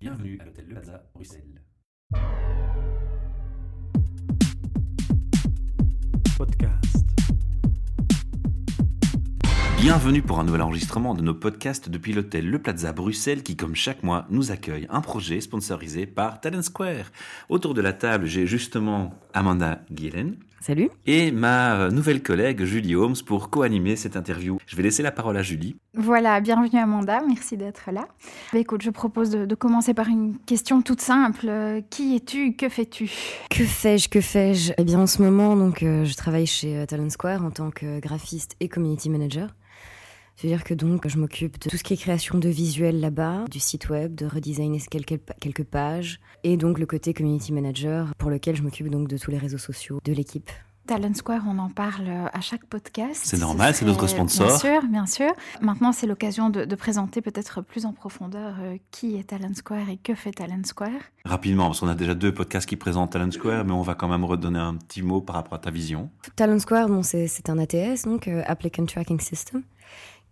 Bienvenue à l'hôtel Le Plaza, Bruxelles. Podcast. Bienvenue pour un nouvel enregistrement de nos podcasts depuis l'hôtel Le Plaza Bruxelles qui, comme chaque mois, nous accueille un projet sponsorisé par Talent Square. Autour de la table, j'ai justement Amanda Guillen Salut. et ma euh, nouvelle collègue Julie Holmes pour co-animer cette interview. Je vais laisser la parole à Julie. Voilà, bienvenue Amanda, merci d'être là. Bah, écoute, je propose de, de commencer par une question toute simple. Euh, Qui es-tu Que fais-tu? Que fais-je Que fais-je? Eh bien, en ce moment, donc, euh, je travaille chez Talent Square en tant que graphiste et community manager. C'est-à-dire que donc, je m'occupe de tout ce qui est création de visuels là-bas, du site web, de redesigner quelques, quelques pages, et donc le côté community manager pour lequel je m'occupe donc de tous les réseaux sociaux de l'équipe. Talent Square, on en parle euh, à chaque podcast. C'est Ce normal, c'est notre sponsor. Bien sûr, bien sûr. Maintenant, c'est l'occasion de, de présenter peut-être plus en profondeur euh, qui est Talent Square et que fait Talent Square. Rapidement, parce qu'on a déjà deux podcasts qui présentent Talent Square, mais on va quand même redonner un petit mot par rapport à ta vision. Talent Square, bon, c'est c'est un ATS, donc euh, Applicant Tracking System,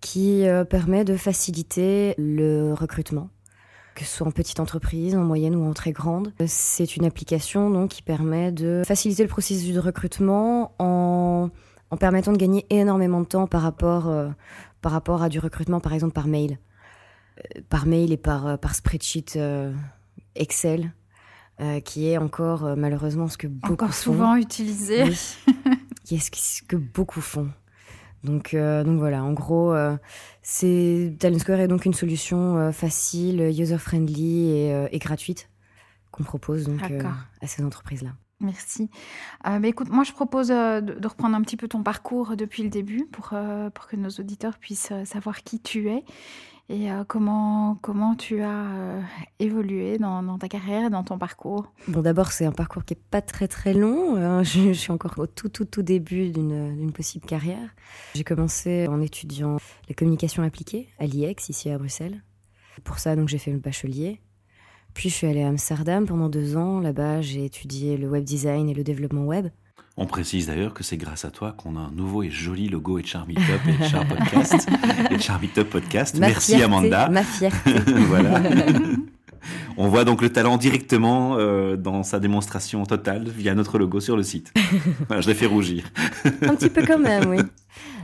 qui euh, permet de faciliter le recrutement, que ce soit en petite entreprise, en moyenne ou en très grande. C'est une application donc qui permet de faciliter le processus de recrutement en, en permettant de gagner énormément de temps par rapport, euh, par rapport à du recrutement, par exemple par mail, Euh, par mail et par, euh, par spreadsheet Excel. qui est encore malheureusement ce que beaucoup Encore font. souvent utilisé. Oui. Qui est ce que beaucoup font. Donc, euh, donc voilà, en gros, euh, c'est Talent Square est donc une solution euh, facile, user-friendly et, euh, et gratuite qu'on propose donc euh, à ces entreprises-là. Merci. Euh, bah, écoute, moi je propose euh, de, de reprendre un petit peu ton parcours depuis le début pour, euh, pour que nos auditeurs puissent euh, savoir qui tu es et euh, comment, comment tu as euh, évolué dans, ta carrière dans ton parcours? Bon, d'abord, c'est un parcours qui est pas très très long. hein. Je, suis encore au tout tout tout début d'une d'une possible carrière. J'ai commencé en étudiant la communication appliquée à l'IEX ici à Bruxelles. Pour ça, donc j'ai fait le bachelier. Puis je suis allée à Amsterdam pendant deux ans. Là-bas, j'ai étudié le web design et le développement web. On précise d'ailleurs que c'est grâce à toi qu'on a un nouveau et joli logo et Charmy Top et Char Podcast. et Charmy Top Podcast. Ma Merci fierté, Amanda. Ma fierté. voilà. On voit donc le talent directement euh, dans sa démonstration totale via notre logo sur le site. Voilà, je l'ai fait rougir. un petit peu quand même, oui.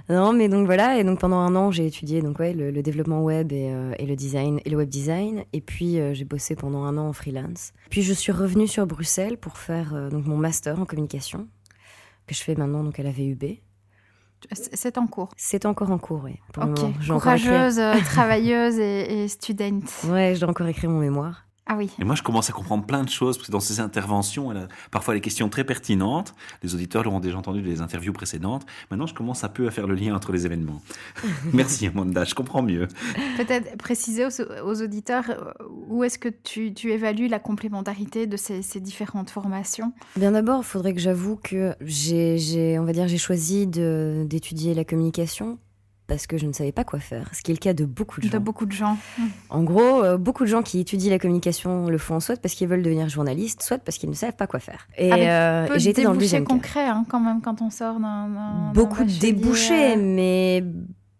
Non, mais donc voilà, et donc pendant un an, j'ai étudié donc ouais le, le développement web et, euh, et le design et le web design, et puis euh, j'ai bossé pendant un an en freelance. Puis je suis revenue sur Bruxelles pour faire donc mon master en communication que je fais maintenant donc à la VUB. C'est en cours. C'est encore en cours, oui. Pour Ok, courageuse, travailleuse et, et student. Ouais, je dois encore écrire mon mémoire. Ah oui. Et moi, je commence à comprendre plein de choses, parce que dans ses interventions, elle a parfois des questions très pertinentes. Les auditeurs l'auront déjà entendu des interviews précédentes. Maintenant, je commence un peu à faire le lien entre les événements. Merci, Amanda, je comprends mieux. Peut-être préciser aux, aux auditeurs euh, où est-ce que tu, tu évalues la complémentarité de ces, ces différentes formations? Bien d'abord, il faudrait que j'avoue que j'ai, j'ai- on va dire, j'ai choisi d'étudier la communication parce que je ne savais pas quoi faire, ce qui est le cas de beaucoup de gens. De beaucoup de gens. En gros, euh, beaucoup de gens qui étudient la communication le font soit parce qu'ils veulent devenir journalistes, soit parce qu'ils ne savent pas quoi faire. Et, Avec euh, été dans le deuxième cas. concrets hein, quand même quand on sort d'un. Beaucoup de débouchés, euh, mais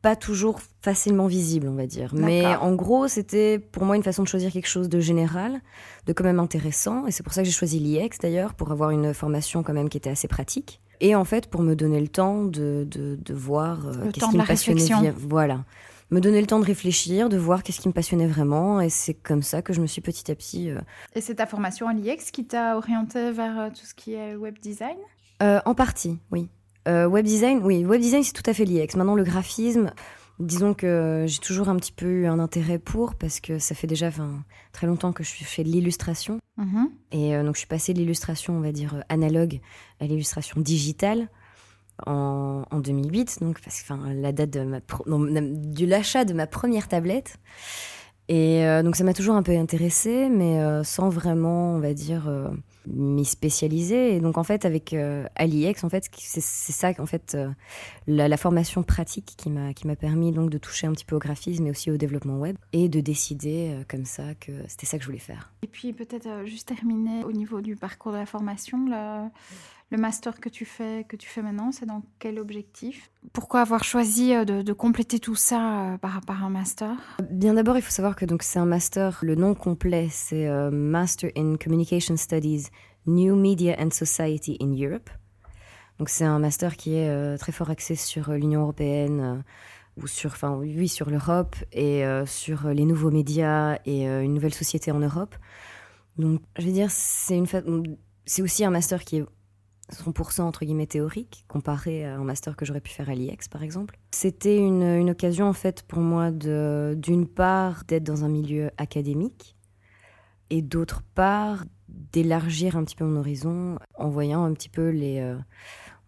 pas toujours facilement visibles, on va dire. Mais en gros, c'était pour moi une façon de choisir quelque chose de général, de quand même intéressant. Et c'est pour ça que j'ai choisi l'IEX d'ailleurs, pour avoir une formation quand même qui était assez pratique. Et en fait, pour me donner le temps de, de, de voir euh, qu'est-ce qui me passionnait. Voilà. Me donner le temps de réfléchir, de voir qu'est-ce qui me passionnait vraiment. Et c'est comme ça que je me suis petit à petit euh, Et c'est ta formation à l'IEX qui t'a orienté vers euh, tout ce qui est web design? En partie, oui. Web design, oui, web design c'est tout à fait l'IEX. Maintenant le graphisme, disons que j'ai toujours un petit peu eu un intérêt pour parce que ça fait déjà très longtemps que je fais de l'illustration Mhm. et euh, donc je suis passée de l'illustration, on va dire euh, analogue, à l'illustration digitale en, en 2008, donc parce que la date de ma pro- non, de l'achat de ma première tablette. Et euh, donc ça m'a toujours un peu intéressée, mais euh, sans vraiment, on va dire, euh, m'y spécialiser. Et donc en fait, avec Aliex, en fait, c'est ça, en fait, la, la formation pratique qui m'a qui m'a permis donc de toucher un petit peu au graphisme, mais aussi au développement web, et de décider comme ça que c'était ça que je voulais faire. Et puis peut-être juste terminer au niveau du parcours de la formation, le, le master que tu fais, que tu fais maintenant, c'est dans quel objectif? Pourquoi avoir choisi euh, de, compléter tout ça euh, par, par un master? Bien d'abord, il faut savoir que donc c'est un master. Le nom complet, c'est euh, Master in Communication Studies, New Media and Society in Europe. Donc c'est un master qui est très fort axé sur l'Union européenne ou sur, enfin oui, sur l'Europe et sur les nouveaux médias et une nouvelle société en Europe. Donc, je veux dire, c'est une c'est aussi un master qui est 100% entre guillemets théorique comparé à un master que j'aurais pu faire à l'IEX par exemple. C'était une, une, occasion en fait pour moi d'une part d'être dans un milieu académique et d'autre part d'élargir un petit peu mon horizon en voyant un petit peu les euh,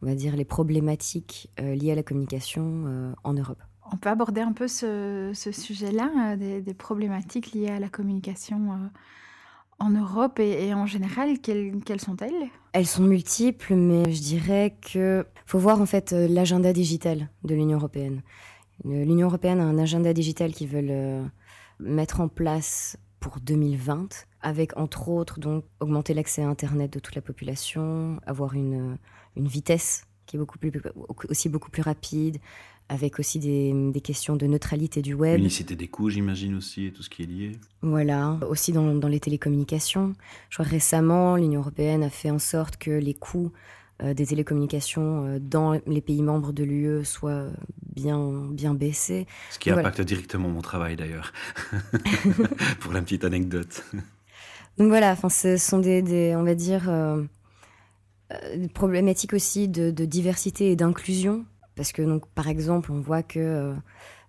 on va dire les problématiques euh, liées à la communication euh, en Europe. On peut aborder un peu ce, sujet-là, des, problématiques liées à la communication en Europe et, en général, quelles, sont-elles? Elles sont multiples, mais je dirais que faut voir en fait euh, l'agenda digital de l'Union européenne. L'Union européenne a un agenda digital qu'ils veulent euh, mettre en place pour 2020, avec entre autres donc augmenter l'accès à Internet de toute la population, avoir une, une vitesse qui est beaucoup plus, aussi beaucoup plus rapide, avec aussi des, des, questions de neutralité du web. Unicité des coûts, j'imagine aussi, et tout ce qui est lié. Voilà, aussi dans, dans les télécommunications. Je crois récemment, l'Union européenne a fait en sorte que les coûts euh, des télécommunications euh, dans les pays membres de l'UE soient bien, bien baissés. Ce qui impacte directement mon travail d'ailleurs, pour la petite anecdote. Donc voilà, ce sont des, des on va dire, euh, problématiques aussi de, de diversité et d'inclusion parce que, donc, par exemple, on voit que euh,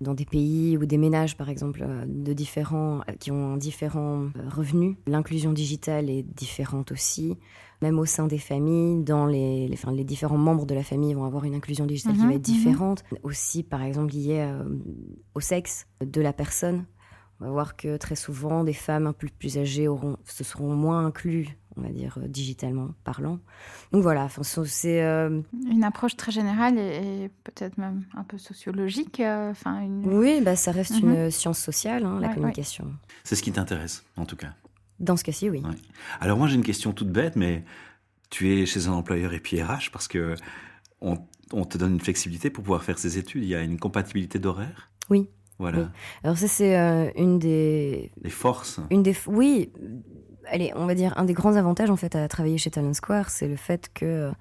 dans des pays ou des ménages, par exemple, euh, de différents, euh, qui ont différents revenus, l'inclusion digitale est différente aussi. Même au sein des familles, dans les, les, les différents membres de la famille vont avoir une inclusion digitale qui va être mhm, mhm. différente. Aussi, par exemple, liée au sexe de la personne. On va voir que très souvent, des femmes un peu plus âgées auront, se seront moins incluses on va dire, euh, digitalement parlant. Donc voilà, c'est... Euh, une approche très générale et, peut-être même un peu sociologique. Euh, enfin Oui, bah, ça reste une mhm. science sociale, hein, la communication. C'est ce qui t'intéresse, en tout cas. Dans ce cas-ci, oui. Alors moi, j'ai une question toute bête, mais tu es chez un employeur et puis RH parce que on, te donne une flexibilité pour pouvoir faire ces études. Il y a une compatibilité d'horaire? Oui. Voilà. Alors ça, c'est une des... Les forces Une des... Oui, allez, on va dire, un des grands avantages en fait à travailler chez Talent Square, c'est le fait que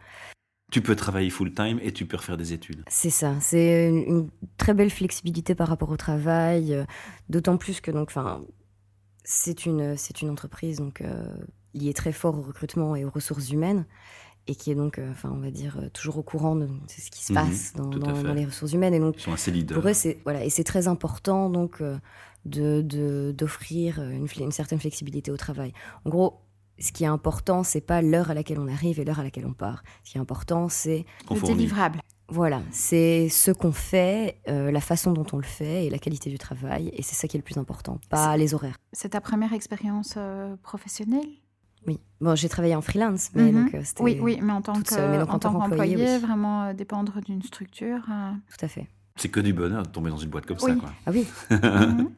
tu peux travailler full time et tu peux refaire des études. C'est ça, c'est une, très belle flexibilité par rapport au travail, euh, d'autant plus que donc, enfin, c'est une c'est une entreprise donc euh, liée très fort au recrutement et aux ressources humaines et qui est donc, euh, enfin, on va dire, toujours au courant de, ce qui se mhm, passe dans, dans, les ressources humaines. Et donc, Ils sont assez leaders. Pour eux, c'est voilà, et c'est très important donc de d'offrir une, une, certaine flexibilité au travail. En gros, ce qui est important, c'est pas l'heure à laquelle on arrive et l'heure à laquelle on part. Ce qui est important, c'est le délivrable. Voilà, c'est ce qu'on fait, euh, la façon dont on le fait et la qualité du travail, et c'est ça qui est le plus important, pas les horaires. C'est ta première expérience euh, professionnel Oui, bon, j'ai travaillé en freelance, mais mhm. donc euh, c'était oui, oui, mais en tant qu'employé, vraiment dépendre d'une structure. Tout à fait. C'est que du bonheur de tomber dans une boîte comme ça. Quoi. Ah oui.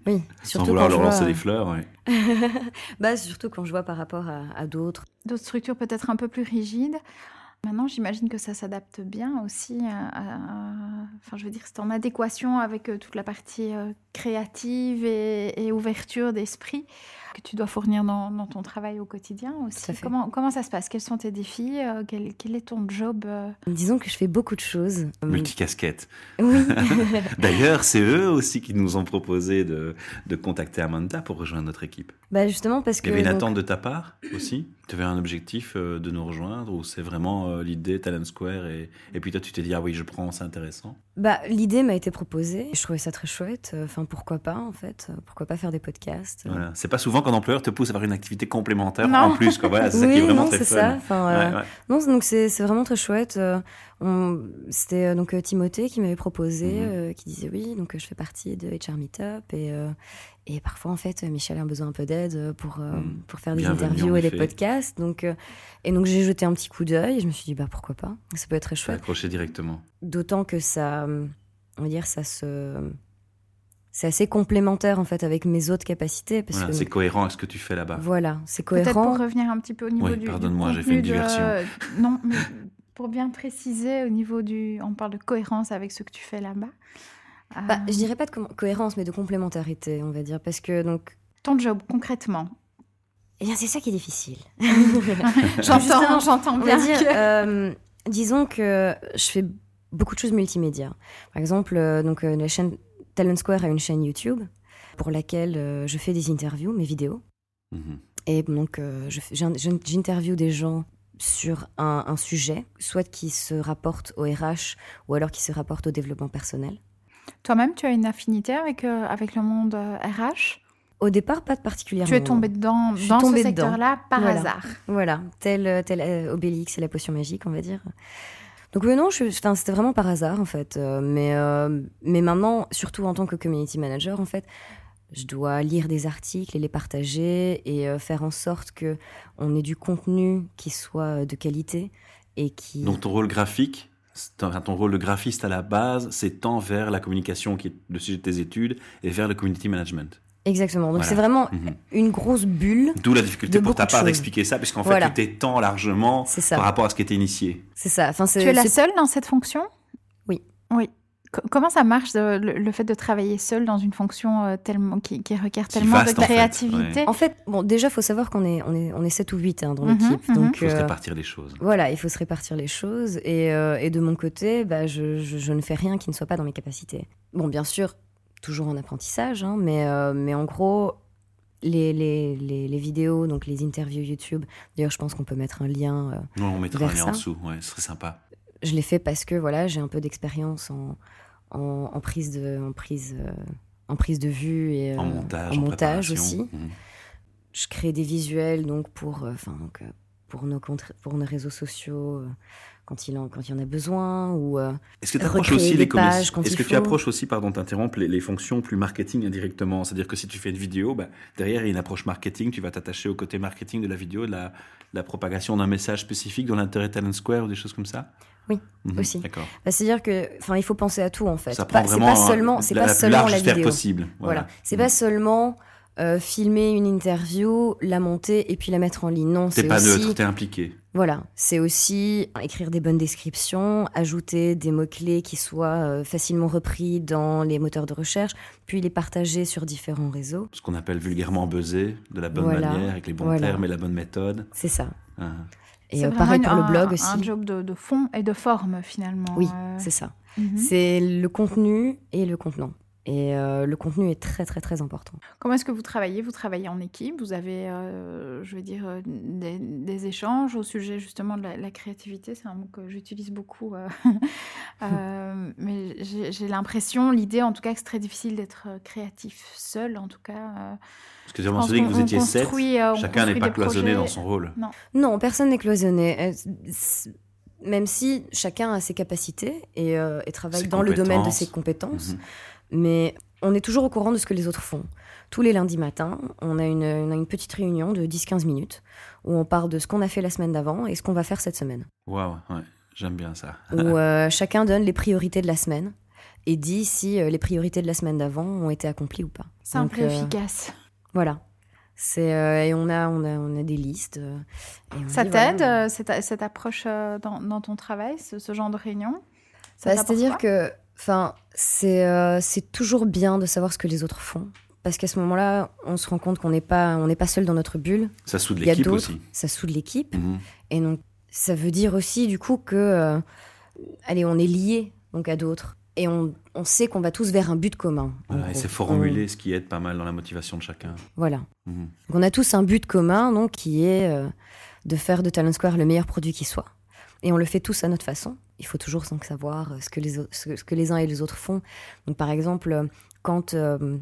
oui. Surtout Sans vouloir leur lancer des fleurs. bah, surtout quand je vois par rapport à, d'autres. D'autres structures peut-être un peu plus rigides. Maintenant, j'imagine que ça s'adapte bien aussi. À, Enfin, je veux dire, c'est en adéquation avec euh, toute la partie euh, créative et, et ouverture d'esprit que tu dois fournir dans, ton travail au quotidien aussi. Comment, comment ça se passe? Quels sont tes défis? Euh, quel, quel, est ton job euh? Disons que je fais beaucoup de choses. Multicasquette. Oui. D'ailleurs, c'est eux aussi qui nous ont proposé de, de, contacter Amanda pour rejoindre notre équipe. Bah justement parce que... Il y avait une attente de ta part aussi? Tu avais un objectif euh, de nous rejoindre ou c'est vraiment l'idée Talent Square et, et puis toi tu t'es dit ah oui je prends, c'est intéressant bah, L'idée m'a été proposée. Je trouvais ça très chouette. Enfin, pourquoi pas, en fait? Pourquoi pas faire des podcasts? Voilà. C'est pas souvent qu'un employeur te pousse à faire une activité complémentaire en plus. Quoi. Voilà, c'est ça qui est vraiment non, très fun. Ça. Enfin, euh, Non, donc c'est vraiment très chouette. Euh, c'était euh, donc Timothée qui m'avait proposé, mhm. qui disait oui, donc je fais partie de HR Meetup et, et parfois en fait Michel a besoin un peu d'aide pour, mhm. pour faire des interviews et des podcasts. Donc, et donc j'ai jeté un petit coup d'œil et je me suis dit bah pourquoi pas, ça peut être très chouette. Accroché directement. D'autant que ça, on va dire, ça se c'est assez complémentaire en fait avec mes autres capacités. Parce que c'est cohérent avec ce que tu fais là-bas. Voilà, c'est cohérent. Peut-être pour revenir un petit peu au niveau oui, du. Pardonne-moi, j'ai fait une diversion. Non, mais pour bien préciser au niveau du... On parle de cohérence avec ce que tu fais là-bas. Bah, euh, je dirais pas de cohérence, mais de complémentarité, on va dire. Parce que donc... Ton job, concrètement Eh bien, c'est ça qui est difficile. j'entends, j'entends bien. Dire, euh, disons que je fais beaucoup de choses multimédia. Par exemple, euh, donc, la chaîne Talent Square a une chaîne YouTube pour laquelle je fais des interviews, mes vidéos. Mhm. Et donc, j'interviewe des gens sur un, sujet, soit qui se rapporte au RH ou alors qui se rapporte au développement personnel. Toi-même, tu as une affinité avec, euh, avec le monde RH euh, Au départ, pas de particulièrement. Tu es tombée dedans, dans ce secteur-là par hasard. Voilà, tel, tel euh, Obélix et la potion magique, on va dire. Donc oui, non, c'était vraiment par hasard en fait. mais, mais maintenant, surtout en tant que community manager, en fait, je dois lire des articles et les partager et euh, faire en sorte que on ait du contenu qui soit de qualité et qui. Donc ton rôle graphique, ton, rôle de graphiste à la base, c'est tant vers la communication qui est le sujet de tes études et vers le community management. Exactement. Donc c'est vraiment mhm. une grosse bulle. D'où la difficulté pour ta part d'expliquer ça, puisqu'en fait tu t'étends largement par rapport à ce qui était initié. C'est ça. Enfin, tu es la seule dans cette fonction? Oui. Oui. Comment ça marche le, fait de travailler seul dans une fonction euh, tellement qui, requiert tellement de créativité? En fait, bon, déjà, il faut savoir qu'on est, on est, on est 7 ou 8 hein, dans mhm, l'équipe. Mhm. donc, il faut se euh, répartir les choses. Voilà, il faut se répartir les choses. Et, euh, et de mon côté, bah, je, je, ne fais rien qui ne soit pas dans mes capacités. Bon, bien sûr, toujours en apprentissage, hein, mais, mais en gros, les, les, les, vidéos, donc les interviews YouTube. D'ailleurs, je pense qu'on peut mettre un lien. non, on mettra un lien en dessous, ouais, ce serait sympa. Je l'ai fait parce que voilà, j'ai un peu d'expérience en, en, prise de, en, prise, euh, en prise de vue et en montage, en montage aussi. Mmh. Je crée des visuels donc pour, euh, enfin euh, pour, nos pour nos réseaux sociaux quand il, en, quand il y en a besoin ou Est-ce que tu approches aussi les pages Est-ce que tu approches aussi, pardon, t'interrompre, les, les, fonctions plus marketing indirectement? C'est-à-dire que si tu fais une vidéo, bah, derrière il y a une approche marketing, tu vas t'attacher au côté marketing de la vidéo, de la, la propagation d'un message spécifique dans l'intérêt Talent Square ou des choses comme ça? Oui, mhm, aussi. Bah, C'est-à-dire que, enfin, il faut penser à tout en fait. Ça prend vraiment pas seulement, c'est pas seulement la vidéo. possible. Voilà. C'est pas mhm. seulement euh, filmer une interview, la monter et puis la mettre en ligne. Non, c'est pas aussi... neutre, t'es impliqué. Voilà, c'est aussi écrire des bonnes descriptions, ajouter des mots-clés qui soient euh, facilement repris dans les moteurs de recherche, puis les partager sur différents réseaux. Ce qu'on appelle vulgairement buzzer, de la bonne manière, avec les bons termes et la bonne méthode. C'est ça. Ah. Et euh, pareil pour le blog aussi. Un job de, fond et de forme finalement. Oui, euh. c'est ça. Mhm. C'est le contenu et le contenant. Et euh, le contenu est très, très, très important. Comment est-ce que vous travaillez? Vous travaillez en équipe? Vous avez, je veux dire, des, échanges au sujet justement de la, créativité? C'est un mot que j'utilise beaucoup. mais j'ai l'impression, l'idée en tout cas, que c'est très difficile d'être créatif seul, en tout cas. Parce que j'ai mentionné que vous étiez sept. Euh, chacun n'est pas cloisonné dans son rôle. Non, non personne n'est cloisonné. Euh, même si chacun a ses capacités et, euh, travaille dans le domaine de ses compétences. Mhm. Mais on est toujours au courant de ce que les autres font. Tous les lundis matins, on a une, une petite réunion de 10-15 minutes où on parle de ce qu'on a fait la semaine d'avant et ce qu'on va faire cette semaine. Waouh, ouais, j'aime bien ça. où chacun donne les priorités de la semaine et dit si les priorités de la semaine d'avant ont été accomplies ou pas. Simple et efficace. Voilà. C'est euh, et on a on a on a des listes. Euh, ça t'aide euh, cette, cette, approche dans, dans, ton travail, ce, genre de réunion? Bah, C'est-à-dire que enfin c'est c'est toujours bien de savoir ce que les autres font parce qu'à ce moment-là, on se rend compte qu'on n'est pas on pas seul dans notre bulle. Ça soude l'équipe aussi. Ça soude l'équipe mhm. et donc ça veut dire aussi du coup que allez on est lié donc à d'autres et on, sait qu'on va tous vers un but commun. et c'est formuler ce qui aide pas mal dans la motivation de chacun. Voilà. Mhm. Donc on a tous un but commun, donc qui est euh, de faire de Talent Square le meilleur produit qui soit. Et on le fait tous à notre façon. Il faut toujours savoir ce que les, ce que les uns et les autres font. Donc par exemple, quand, euh,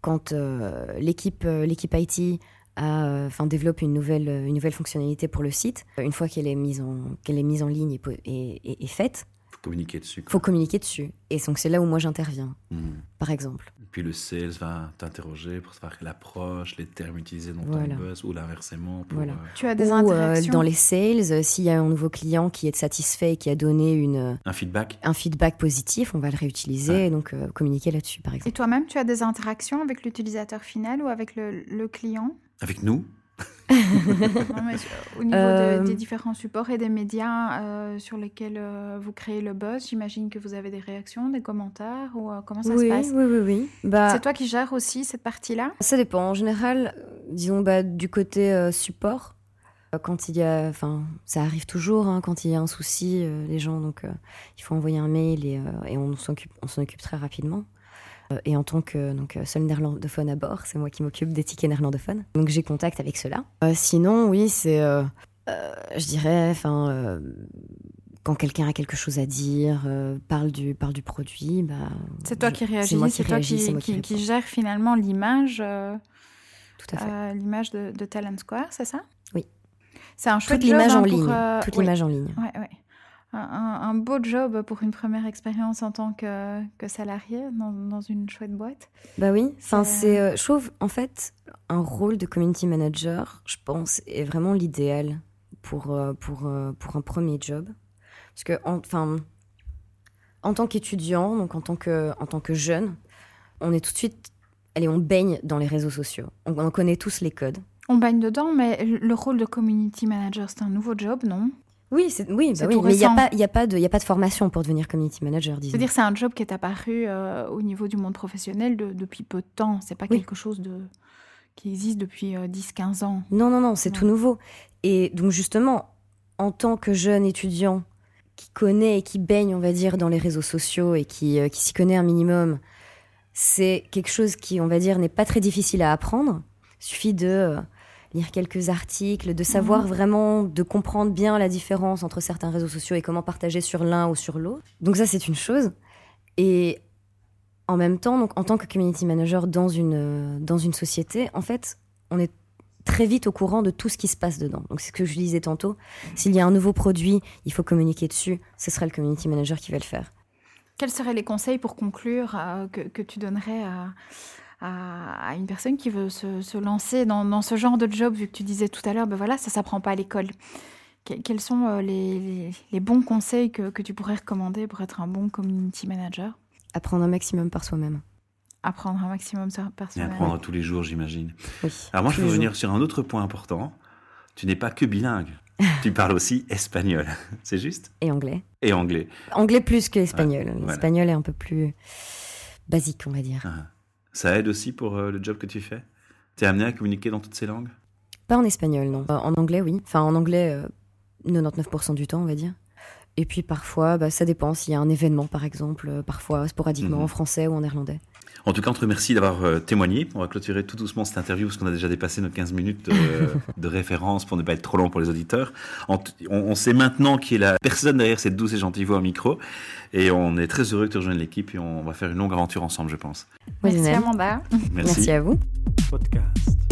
quand euh, l'équipe l'équipe IT a, enfin, développe une nouvelle, une nouvelle fonctionnalité pour le site, une fois qu'elle est mise en, qu'elle est mise en ligne et, et faite, communiquer dessus. Il faut communiquer dessus. Et donc c'est là où moi j'interviens, hmm. par exemple. puis le sales va t'interroger pour savoir l'approche, les termes utilisés dans ton buzz, ou l'inversement. Voilà. Euh, tu as des ou, euh, dans les sales, euh, s'il y a un nouveau client qui est satisfait et qui a donné une, un feedback, un feedback positif, on va le réutiliser et donc communiquer là-dessus, par exemple. Et toi-même, tu as des interactions avec l'utilisateur final ou avec le, le client? Avec nous au niveau euh, des différents supports et des médias euh, sur lesquels euh, vous créez le buzz, j'imagine que vous avez des réactions, des commentaires ou comment ça se passe? Oui, oui, oui. Bah, c'est toi qui gères aussi cette partie-là? Ça dépend. En général, disons bah, du côté support, quand il y a, enfin, ça arrive toujours, hein, quand il y a un souci, les gens, donc il faut envoyer un mail et, et on s'en occupe, on s'en occupe très rapidement. Euh, et en tant que donc, seul néerlandophone à bord, c'est moi qui m'occupe des tickets néerlandophones. Donc j'ai contact avec cela. Euh, sinon, oui, c'est, euh, je dirais, enfin quand quelqu'un a quelque chose à dire, parle, du, parle du produit, bah, c'est toi qui réagis, c'est toi qui, qui, gère finalement l'image, Tout à fait. l'image de, Talent Square, c'est ça? Oui. C'est un chouette toute l'image en ligne. Toute l'image en ligne. Ouais, ouais un, beau job pour une première expérience en tant que, que salarié dans, une chouette boîte. Bah oui, enfin, c'est, euh, je trouve en fait un rôle de community manager, je pense, est vraiment l'idéal pour, euh, pour, euh, pour un premier job. Parce que, enfin, en, tant qu'étudiant, donc en tant que, en tant que jeune, on est tout de suite, allez, on baigne dans les réseaux sociaux. On, on connaît tous les codes. On baigne dedans, mais le rôle de community manager, c'est un nouveau job, non? Oui, bah oui mais il n'y a, pas, y a, pas de, y a pas de formation pour devenir community manager, disons. C'est-à-dire c'est un job qui est apparu euh, au niveau du monde professionnel depuis peu de temps. C'est pas quelque chose de, qui existe depuis 10-15 euh, ans. Non, non, non, c'est tout nouveau. Et donc justement, en tant que jeune étudiant qui connaît et qui baigne, on va dire, dans les réseaux sociaux et qui, euh, qui s'y connaît un minimum, c'est quelque chose qui, on va dire, n'est pas très difficile à apprendre. Il suffit de lire quelques articles, de savoir mhm. vraiment, de comprendre bien la différence entre certains réseaux sociaux et comment partager sur l'un ou sur l'autre. Donc ça, c'est une chose. Et en même temps, donc, en tant que community manager dans une, dans une société, en fait, on est très vite au courant de tout ce qui se passe dedans. Donc c'est ce que je disais tantôt. S'il y a un nouveau produit, il faut communiquer dessus. Ce serait le community manager qui va le faire. Quels seraient les conseils pour conclure euh, que, que, tu donnerais à, à, une personne qui veut se, lancer dans, ce genre de job, vu que tu disais tout à l'heure, ben voilà, ça s'apprend pas à l'école. quels sont euh, les, bons conseils que, tu pourrais recommander pour être un bon community manager? Apprendre un maximum par soi-même. Apprendre un maximum par soi-même. Et apprendre tous les jours, j'imagine. Alors moi, je veux revenir sur un autre point important. Tu n'es pas que bilingue. tu parles aussi espagnol, c'est juste? Et anglais. Et anglais. Anglais plus que espagnol. L'espagnol est un peu plus basique, on va dire. Ah. Ça aide aussi pour euh, le job que tu fais? Tu es amené à communiquer dans toutes ces langues? Pas en espagnol, non. En anglais, oui. Enfin, en anglais, 99% euh, du temps, on va dire. Et puis parfois, bah, ça dépend s'il y a un événement, par exemple, euh, parfois sporadiquement mhm. en français ou en néerlandais. En tout cas, on te remercie d'avoir euh, témoigné. On va clôturer tout doucement cette interview parce qu'on a déjà dépassé nos 15 minutes de référence pour ne pas être trop long pour les auditeurs. On, sait maintenant qui est la personne derrière cette douce et gentille voix au micro. Et on est très heureux que tu rejoignes l'équipe et on va faire une longue aventure ensemble, je pense. Merci Amanda. Merci, Merci à vous. Podcast.